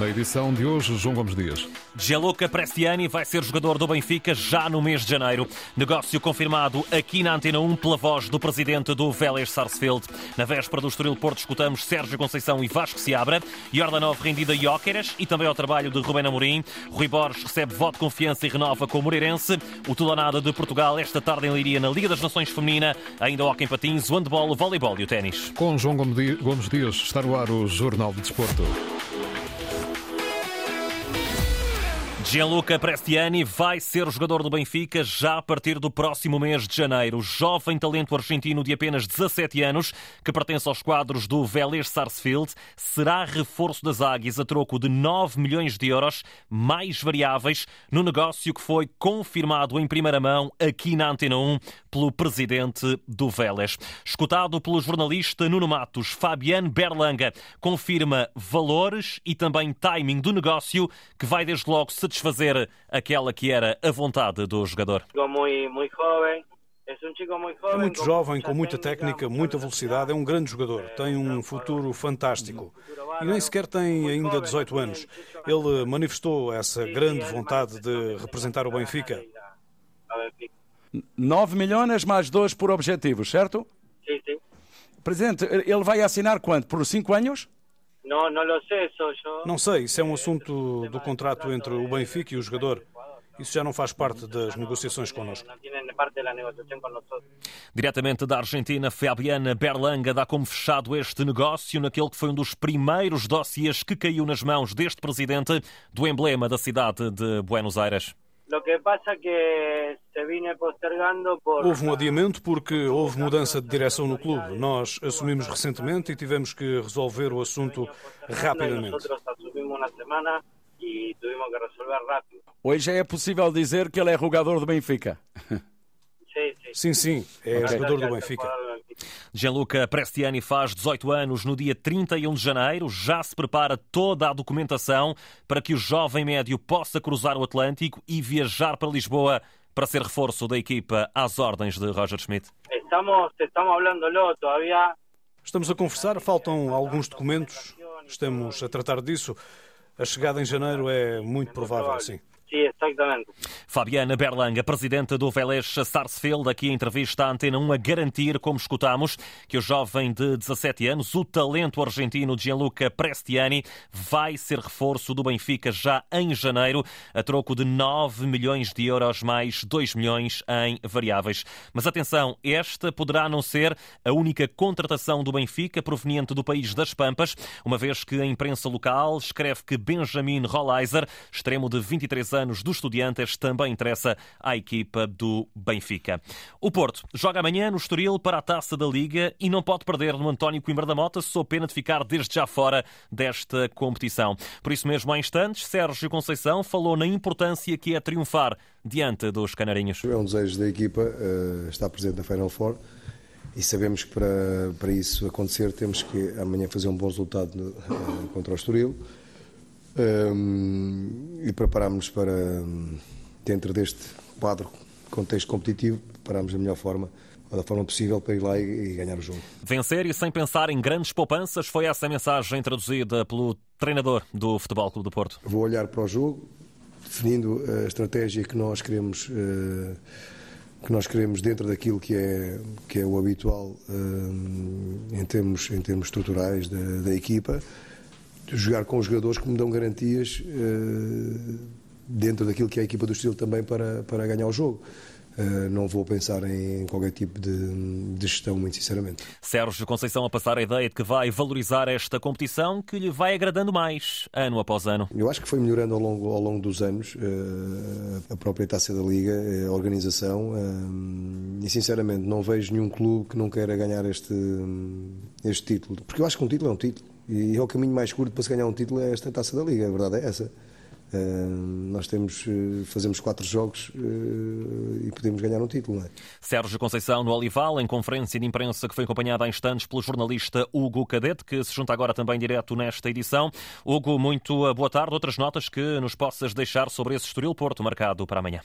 Na edição de hoje, João Gomes Dias. Gianluca Prestiani vai ser jogador do Benfica já no mês de janeiro. Negócio confirmado aqui na Antena 1 pela voz do presidente do Vélez Sarsfield. Na véspera do Estoril Porto escutamos Sérgio Conceição e Vasco Seabra. Jordanov rendida Jóqueres e também ao trabalho de Rubén Amorim. Rui Borges recebe voto de confiança e renova com o Moreirense. O Tulanada de Portugal esta tarde em Liria na Liga das Nações Feminina. Ainda o Hockey Patins, o handball, o voleibol e o ténis. Com João Gomes Dias está no ar o Jornal de Desporto. Gianluca Prestiani vai ser jogador do Benfica já a partir do próximo mês de janeiro. O jovem talento argentino de apenas 17 anos, que pertence aos quadros do Vélez Sarsfield, será reforço das Águias a troco de 9 milhões de euros, mais variáveis, no negócio que foi confirmado em primeira mão aqui na Antena 1 pelo presidente do Vélez. Escutado pelo jornalista Nuno Matos, Fabiano Berlanga confirma valores e também timing do negócio que vai desde logo satisfazer satisfazer aquela que era a vontade do jogador. É muito jovem, com muita técnica, muita velocidade, é um grande jogador, tem um futuro fantástico. E nem sequer tem ainda 18 anos. Ele manifestou essa grande vontade de representar o Benfica. 9 milhões mais 2 por objetivos, certo? Sim, sim. Presidente, ele vai assinar quanto? Por 5 anos? Não, não lo sei, sou eu. Não sei, isso é um assunto do contrato entre o Benfica e o jogador. Isso já não faz parte das negociações connosco. Diretamente da Argentina, Fabiana Berlanga dá como fechado este negócio naquele que foi um dos primeiros dossiês que caiu nas mãos deste presidente do emblema da cidade de Buenos Aires. Houve um adiamento porque houve mudança de direção no clube. Nós assumimos recentemente e tivemos que resolver o assunto rapidamente. Hoje é possível dizer que ele é jogador do Benfica. Sim, sim, é jogador do Benfica. Gianluca Prestiani faz 18 anos no dia 31 de janeiro. Já se prepara toda a documentação para que o jovem médio possa cruzar o Atlântico e viajar para Lisboa para ser reforço da equipa às ordens de Roger Schmidt. Estamos, estamos hablando todavía. Estamos a conversar, faltam alguns documentos, estamos a tratar disso. A chegada em janeiro é muito provável, sim. Sim, exatamente. Fabiana Berlanga, presidente do Vélez Sarsfield, aqui em entrevista à Antena 1, a garantir, como escutamos, que o jovem de 17 anos, o talento argentino Gianluca Prestiani, vai ser reforço do Benfica já em janeiro, a troco de 9 milhões de euros mais 2 milhões em variáveis. Mas atenção, esta poderá não ser a única contratação do Benfica proveniente do país das Pampas, uma vez que a imprensa local escreve que Benjamin Rolleiser, extremo de 23 anos, anos do Estudiantes também interessa à equipa do Benfica. O Porto joga amanhã no Estoril para a Taça da Liga e não pode perder no António Coimbra da Mota, sob pena de ficar desde já fora desta competição. Por isso mesmo, há instantes, Sérgio Conceição falou na importância que é triunfar diante dos Canarinhos. É um desejo da equipa uh, estar presente na Final Four e sabemos que para, para isso acontecer temos que amanhã fazer um bom resultado uh, contra o Estoril um, e preparámos para, dentro deste quadro, contexto competitivo, preparámos da melhor forma da forma possível para ir lá e, ganhar o jogo. Vencer e sem pensar em grandes poupanças foi essa mensagem traduzida pelo treinador do Futebol Clube do Porto. Vou olhar para o jogo, definindo a estratégia que nós queremos uh, que nós queremos dentro daquilo que é que é o habitual uh, em termos em termos estruturais da, da equipa jogar com os jogadores que me dão garantias uh, dentro daquilo que é a equipa do estilo também para, para ganhar o jogo. Uh, não vou pensar em qualquer tipo de, de, gestão, muito sinceramente. Sérgio Conceição a passar a ideia de que vai valorizar esta competição que lhe vai agradando mais, ano após ano. Eu acho que foi melhorando ao longo, ao longo dos anos uh, a própria taça da Liga, a organização, uh, e sinceramente não vejo nenhum clube que não queira ganhar este, este título, porque eu acho que um título é um título. E é o caminho mais curto para se ganhar um título é esta taça da Liga, a verdade é essa. Uh, nós temos, uh, fazemos quatro jogos uh, e podemos ganhar um título. É? Sérgio Conceição no Olival, em conferência de imprensa que foi acompanhada há instantes pelo jornalista Hugo Cadete, que se junta agora também direto nesta edição. Hugo, muito boa tarde. Outras notas que nos possas deixar sobre esse Estoril Porto marcado para amanhã?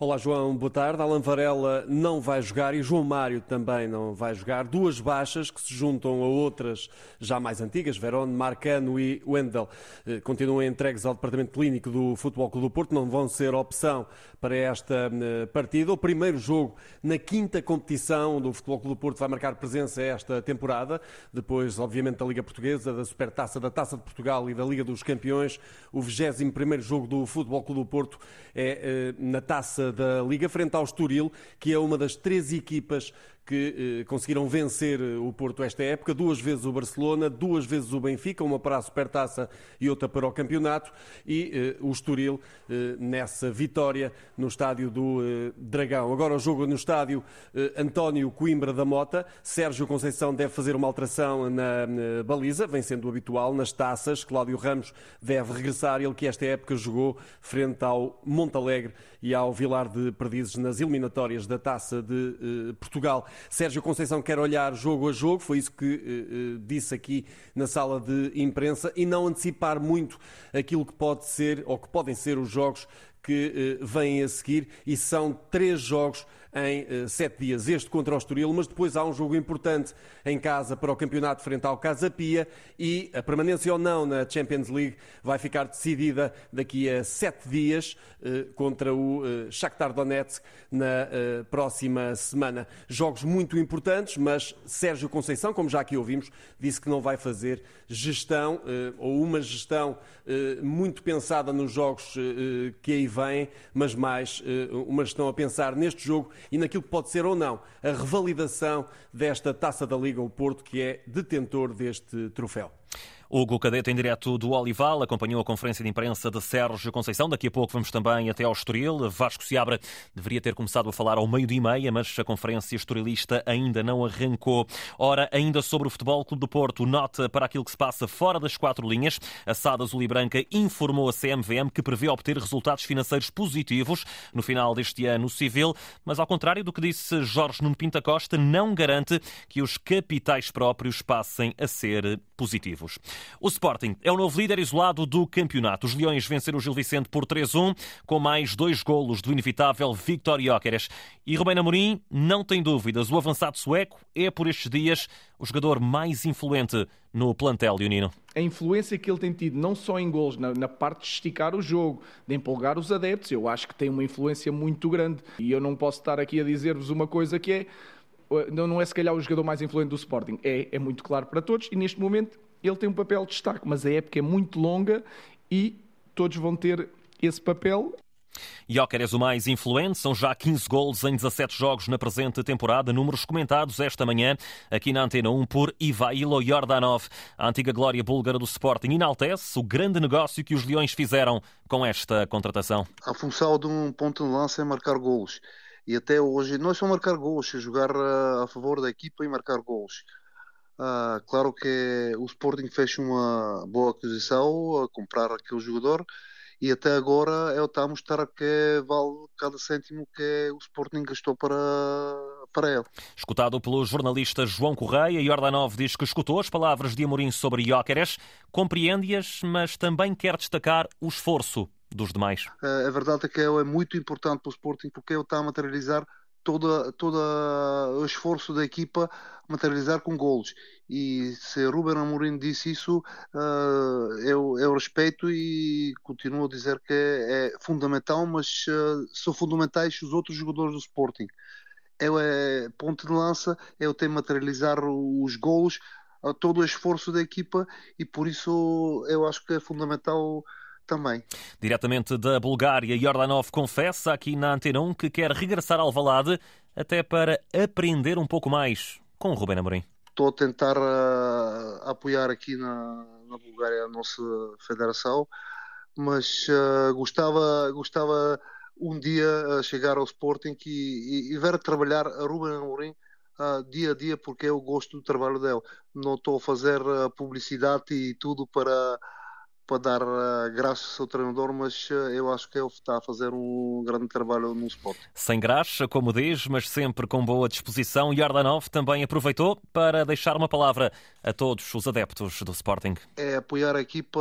Olá, João, boa tarde. Alan Varela não vai jogar e João Mário também não vai jogar. Duas baixas que se juntam a outras já mais antigas, Verón, Marcano e Wendel, eh, continuam entregues ao Departamento Clínico do Futebol Clube do Porto, não vão ser opção para esta eh, partida. O primeiro jogo na quinta competição do Futebol Clube do Porto vai marcar presença esta temporada, depois, obviamente, da Liga Portuguesa, da Supertaça, da Taça de Portugal e da Liga dos Campeões. O 21 primeiro jogo do Futebol Clube do Porto é eh, na Taça da Liga, frente ao Estoril, que é uma das três equipas que eh, conseguiram vencer eh, o Porto esta época, duas vezes o Barcelona, duas vezes o Benfica, uma para a Supertaça e outra para o campeonato, e eh, o Estoril nessa vitória no estádio do Dragão. Agora o jogo no estádio António Coimbra da Mota, Sérgio Conceição deve fazer uma alteração na, na baliza, vem sendo o habitual, nas taças, Cláudio Ramos deve regressar, ele que esta época jogou frente ao Montalegre e ao Vilar de Perdizes nas eliminatórias da Taça de Portugal. Sérgio Conceição quer olhar jogo a jogo, foi isso que uh, disse aqui na sala de imprensa, e não antecipar muito aquilo que pode ser ou que podem ser os jogos que uh, vêm a seguir, e são três jogos em uh, sete dias. Este contra o Estoril, mas depois há um jogo importante em casa para o campeonato frente ao Casa Pia e a permanência ou não na Champions League vai ficar decidida daqui a sete dias uh, contra o uh, Shakhtar Donetsk na próxima semana. Jogos muito importantes, mas Sérgio Conceição, como já aqui ouvimos, disse que não vai fazer gestão ou uma gestão muito pensada nos jogos que aí vêm, mas mais uma gestão a pensar neste jogo e naquilo que pode ser ou não a revalidação desta taça da Liga, o Porto, que é detentor deste troféu. Hugo Cadete, em direto do Olival, acompanhou a conferência de imprensa de Sérgio Conceição. Daqui a pouco vamos também até ao Estoril. Vasco Seabra deveria ter começado a falar ao meio-dia e meia, mas a conferência estorilista ainda não arrancou. Ora, ainda sobre o Futebol Clube do Porto, nota para aquilo que se passa fora das quatro linhas. A SAD Azul e Branca informou a CMVM que prevê obter resultados financeiros positivos no final deste ano civil, mas ao contrário do que disse Jorge Nuno Pinta Costa, não garante que os capitais próprios passem a ser positivos. O Sporting é o novo líder isolado do campeonato. Os Leões venceram o Gil Vicente por 3-1, com mais dois golos do inevitável Victor Jóqueres. E Rubén Amorim não tem dúvidas, o avançado sueco é, por estes dias, o jogador mais influente no plantel leonino. A influência que ele tem tido, não só em gols, na, na, parte de esticar o jogo, de empolgar os adeptos, eu acho que tem uma influência muito grande. E eu não posso estar aqui a dizer-vos uma coisa que é não é se calhar o jogador mais influente do Sporting, é, é muito claro para todos e neste momento ele tem um papel de destaque, mas a época é muito longa e todos vão ter esse papel Jóqueres o mais influente, são já 15 gols em 17 jogos na presente temporada, números comentados esta manhã aqui na Antena 1 por Ivailo Jordanov. A antiga glória búlgara do Sporting enaltece o grande negócio que os Leões fizeram com esta contratação. A função de um ponto de lança é marcar gols e até hoje não é só marcar gols, é jogar eh, a favor da equipa e marcar gols. Uh, claro que o Sporting fez uma boa aquisição a comprar aquele jogador e até agora ele está a mostrar que vale cada cêntimo que o Sporting gastou para, para ele. Escutado pelo jornalista João Correia, Jordanov diz que escutou as palavras de Amorim sobre Jóqueres, compreende-as, mas também quer destacar o esforço dos demais. Eh, a verdade é que ele é muito importante para o Sporting porque ele está a materializar todo todo o esforço da equipa materializar com golos. E se Ruben Amorim disse isso, uh, eu, eu respeito e continuo a dizer que é, é fundamental, mas uh, são fundamentais os outros jogadores do Sporting. Ele é ponto de lança, ele tem materializar os golos, todo o esforço da equipa e por isso eu acho que é fundamental também. Diretamente da Bulgária, Jordanov confessa aqui na Antena 1 que quer regressar ao Valade até para aprender um pouco mais com o Rubén Amorim. Estou a tentar uh, apoiar aqui na, na Bulgária a nossa federação, mas uh, gostava, gostava um dia uh, chegar ao Sporting e, e, e ver trabalhar a Rubén Amorim Uh, dia a dia porque eu gosto do trabalho dele. Não estou a fazer uh, publicidade e tudo para para dar uh, graças ao treinador, mas uh, eu acho que ele está a fazer um grande trabalho no Sport. Sem graça, como diz, mas sempre com boa disposição, Yardanov também aproveitou para deixar uma palavra a todos os adeptos do Sporting. É apoiar a equipa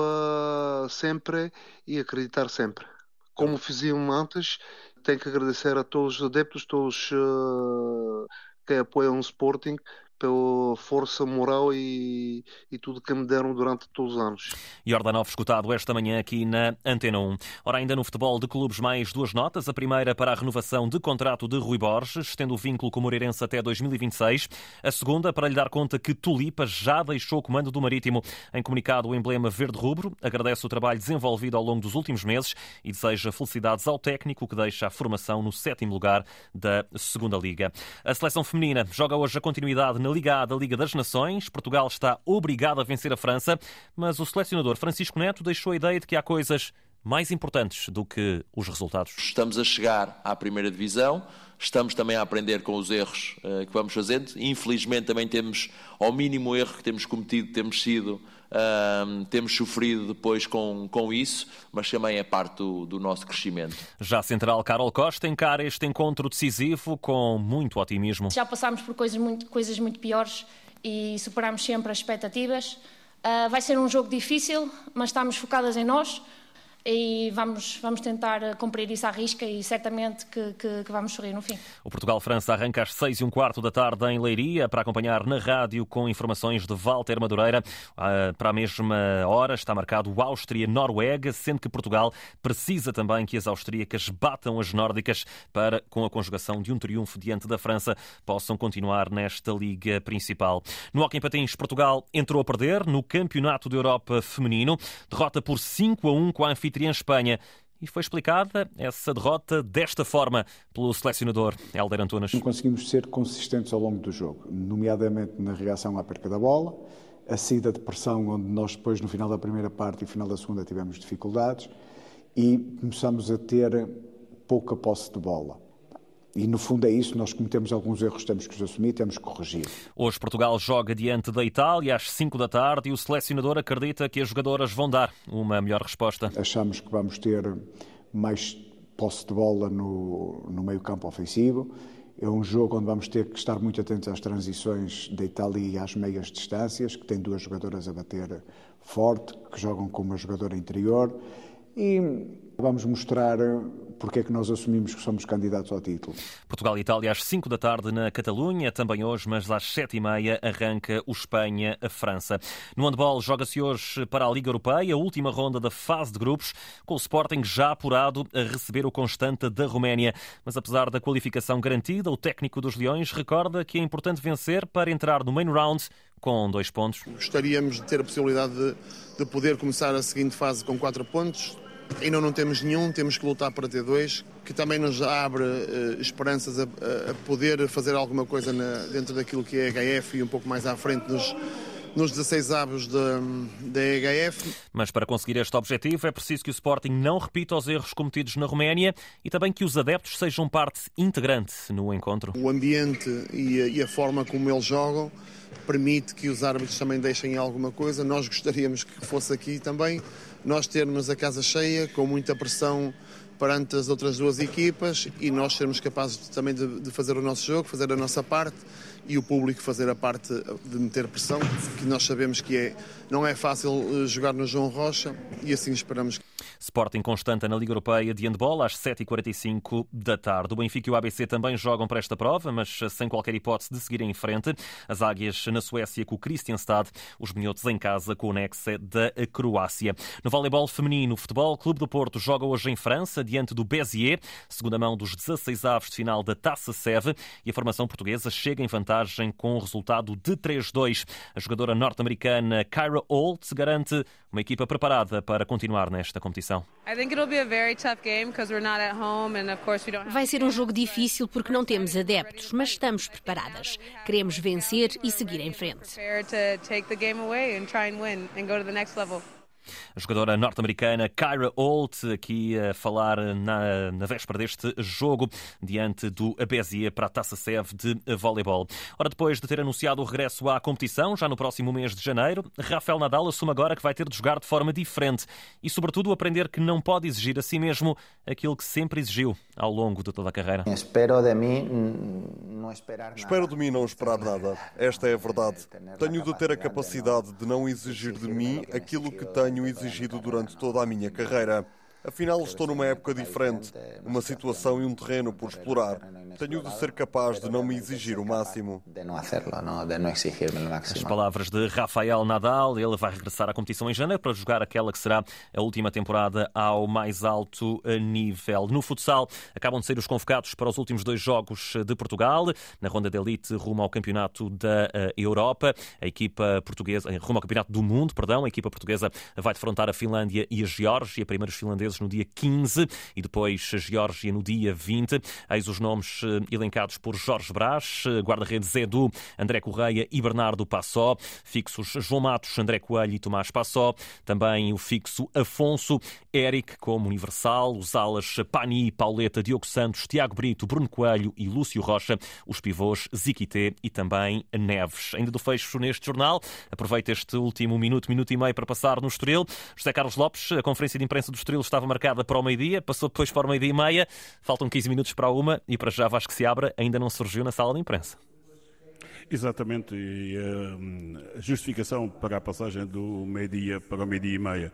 sempre e acreditar sempre. Como fiziam antes, tenho que agradecer a todos os adeptos, todos uh, que apoiam o Sporting, pela força moral e, e, tudo que me deram durante todos os anos. Jordanov escutado esta manhã aqui na Antena 1. Ora, ainda no futebol de clubes, mais duas notas. A primeira para a renovação de contrato de Rui Borges, tendo o vínculo com o Moreirense até 2026. A segunda para lhe dar conta que Tulipa já deixou o comando do Marítimo. Em comunicado, o emblema verde-rubro agradece o trabalho desenvolvido ao longo dos últimos meses e deseja felicidades ao técnico que deixa a formação no sétimo lugar da segunda Liga. A seleção feminina joga hoje a continuidade na Liga A da Liga das Nações. Portugal está obrigado a vencer a França, mas o selecionador Francisco Neto deixou a ideia de que há coisas mais importantes do que os resultados. Estamos a chegar à primeira divisão, estamos também a aprender com os erros uh, que vamos fazendo. Infelizmente também temos, ao mínimo erro que temos cometido, temos sido temos sofrido depois com, com isso, mas também é parte do, do, nosso crescimento. Já a central Carol Costa encara este encontro decisivo com muito otimismo. Já passámos por coisas muito, coisas muito piores e superámos sempre as expectativas. Uh, vai ser um jogo difícil, mas estamos focadas em nós e vamos, vamos tentar eh, cumprir isso à risca e certamente que, que, que vamos sorrir no fim. O Portugal-França arranca às seis e um quarto da tarde em Leiria para acompanhar na rádio com informações de Walter Madureira. Ah, para a mesma hora está marcado Áustria-Noruega, sendo que Portugal precisa também que as austríacas batam as nórdicas para, com a conjugação de um triunfo diante da França, possam continuar nesta liga principal. No Hockey Patins, Portugal entrou a perder no Campeonato da Europa Feminino, derrota por 5 a 1 com a anfitriã anfitriã Espanha. E foi explicada essa derrota desta forma pelo selecionador Helder Antunes. Não conseguimos ser consistentes ao longo do jogo, nomeadamente na reação à perca da bola, a saída de pressão, onde nós depois, no final da primeira parte e final da segunda, tivemos dificuldades, e começamos a ter pouca posse de bola. E no fundo é isso, nós cometemos alguns erros, temos que os assumir, temos que corrigir. Hoje Portugal joga diante da Itália às 5 da tarde e o selecionador acredita que as jogadoras vão dar uma melhor resposta. Achamos que vamos ter mais posse de bola no, no meio campo ofensivo. É um jogo onde vamos ter que estar muito atentos às transições da Itália e às meias distâncias, que tem duas jogadoras a bater forte, que jogam com uma jogadora interior. E vamos mostrar porque é que nós assumimos que somos candidatos ao título. Portugal e Itália às 5 da tarde na Catalunha, também hoje, mas às 7 e meia arranca o Espanha-França. No handball joga-se hoje para a Liga Europeia, a última ronda da fase de grupos, com o Sporting já apurado a receber o Constanta da Roménia. Mas apesar da qualificação garantida, o técnico dos Leões recorda que é importante vencer para entrar no main round com dois pontos. Gostaríamos de ter a possibilidade de, de poder começar a seguinte fase com quatro pontos Ainda não temos nenhum, temos que lutar para ter dois, que também nos abre uh, esperanças a, a, poder fazer alguma coisa na, dentro daquilo que é a HF e um pouco mais à frente nos, nos 16 avos da, da EHF. Mas para conseguir este objetivo é preciso que o Sporting não repita os erros cometidos na Roménia e também que os adeptos sejam parte integrante no encontro. O ambiente e a, e a forma como eles jogam permite que os árbitros também deixem alguma coisa. Nós gostaríamos que fosse aqui também nós termos a casa cheia, com muita pressão perante as outras duas equipas e nós sermos capazes também de, de, fazer o nosso jogo, fazer a nossa parte e o público fazer a parte de meter pressão, que nós sabemos que é, não é fácil eh, jogar no João Rocha e assim esperamos. Sporting Constanta na Liga Europeia de Handball às 7h45 da tarde. O Benfica e o ABC também jogam para esta prova, mas sem qualquer hipótese de seguir em frente. As Águias na Suécia com o Kristianstad, os Minhotos em casa com o Nexe da Croácia. No voleibol feminino, o Futebol Clube do Porto joga hoje em França, diante do Béziers, segunda mão dos 16 avos de final da Taça Seve, e a formação portuguesa chega em vantagem com o resultado de 3-2. A jogadora norte-americana Kyra Holt garante uma equipa preparada para continuar nesta competição. Vai ser um jogo difícil porque não temos adeptos, mas estamos preparadas. Queremos vencer e seguir em frente. A jogadora norte-americana Kyra Holt, aqui a falar na, na véspera deste jogo, diante do Abésia para a Taça Sev de voleibol. Ora, depois de ter anunciado o regresso à competição, já no próximo mês de janeiro, Rafael Nadal assume agora que vai ter de jogar de forma diferente e, sobretudo, aprender que não pode exigir a si mesmo aquilo que sempre exigiu ao longo de toda a carreira. Espero de mim não esperar nada. Espero de mim não esperar nada. Esta é a verdade. Tenho de ter a capacidade de não exigir de mim aquilo que tenho exigido durante toda a minha carreira. Afinal, estou numa época diferente, uma situação e um terreno por explorar. Tenho de ser capaz de não me exigir o máximo. As palavras de Rafael Nadal, ele vai regressar à competição em janeiro para jogar aquela que será a última temporada ao mais alto nível. No futsal, acabam de ser os convocados para os últimos dois jogos de Portugal, na ronda de elite rumo ao Campeonato da eh, Europa. A equipa portuguesa, eh, rumo ao Campeonato do Mundo, perdão, a equipa portuguesa vai defrontar a Finlândia e a Geórgia, primeiros finlandeses no dia 15 e depois a Geórgia no dia 20. Eis os nomes eh, elencados por Jorge Brás, guarda-redes Edu, André Correia e Bernardo Passó. Fixos João Matos, André Coelho e Tomás Passó. Também o fixo Afonso, Eric como Universal, os alas Pani, Pauleta, Diogo Santos, Tiago Brito, Bruno Coelho e Lúcio Rocha, os pivôs Ziquité e também Neves. Ainda do fecho neste jornal, aproveita este último minuto, minuto e meio para passar no Estoril. José Carlos Lopes, a conferência de imprensa do Estoril estava marcada para o meio-dia, passou depois para o meio-dia e meia, faltam 15 minutos para a uma e para já Vasco se abra, ainda não surgiu na sala de imprensa. Exatamente, e a justificação para a passagem do meio-dia para o meio-dia e meia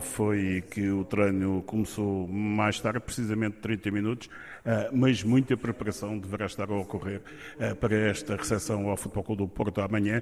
foi que o treino começou mais tarde, precisamente 30 minutos, ah, mas muita preparação deverá estar a ocorrer ah, para esta recepção ao Futebol Clube do Porto amanhã,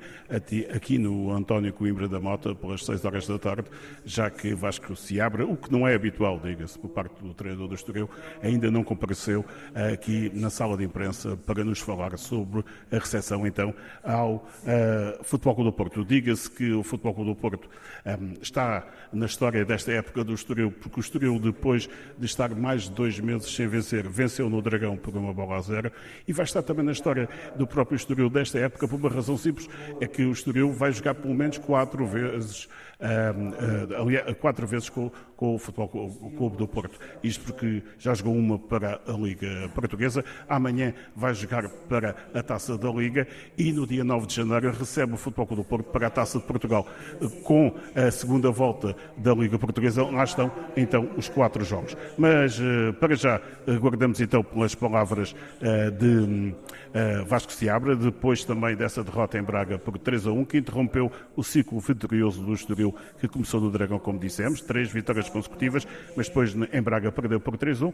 aqui no António Coimbra da Mota, pelas 6 horas da tarde, já que Vasco se abre, o que não é habitual, diga-se, por parte do treinador do Estoril, ainda não compareceu aqui na sala de imprensa para nos falar sobre a recepção, então, ao uh, Futebol Clube do Porto. Diga-se que o Futebol Clube do Porto um, está na história desta época do Estoril, porque o Estoril, depois de estar mais de dois meses sem vencer, venceu no Dragão por uma bola a zero e vai estar também na história do próprio Estoril desta época por uma razão simples, é que o Estoril vai jogar pelo menos quatro vezes uh, quatro vezes com, com o Futebol Clube do Porto. Isto porque já jogou uma para a Liga Portuguesa, amanhã vai jogar para a Taça da Liga e no dia 9 de janeiro recebe o Futebol Clube do Porto para a Taça de Portugal. Com a segunda volta da Liga Portuguesa, lá estão então os quatro jogos. Mas uh, para já aguardamos então pelas palavras de Vasco Seabra, depois também dessa derrota em Braga por 3 a 1, que interrompeu o ciclo vitorioso do Estoril que começou no Dragão, como dissemos, três vitórias consecutivas, mas depois em Braga perdeu por 3-1.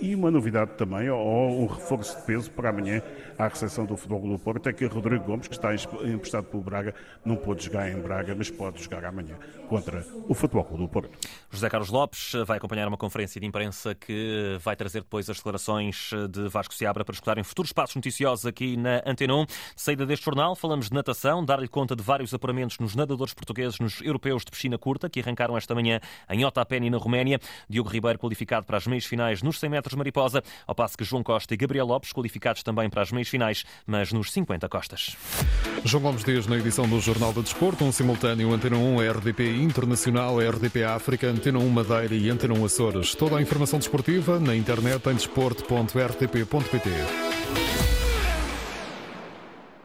E uma novidade também, ou um reforço de peso para amanhã, à recepção do Futebol do Porto, é que Rodrigo Gomes, que está emprestado pelo Braga, não pôde jogar em Braga, mas pode jogar amanhã contra o Futebol do Porto. José Carlos Lopes vai acompanhar uma conferência de imprensa que vai trazer depois as declarações de Vasco Seabra para escutarem futuros passos noticiosos aqui na Antena 1. Saída deste jornal, falamos de natação, dar-lhe conta de vários apuramentos nos nadadores portugueses nos europeus europeus de piscina curta, que arrancaram esta manhã em Otapeni, na Roménia. Diogo Ribeiro qualificado para as meias finais nos 100 metros mariposa, ao passo que João Costa e Gabriel Lopes qualificados também para as meias finais, mas nos 50 costas. João Gomes Dias na edição do Jornal do Desporto, um simultâneo Antena 1, RDP Internacional, RDP África, Antena 1 Madeira e Antena 1 Açores. Toda a informação desportiva na internet em desporto.rtp.pt.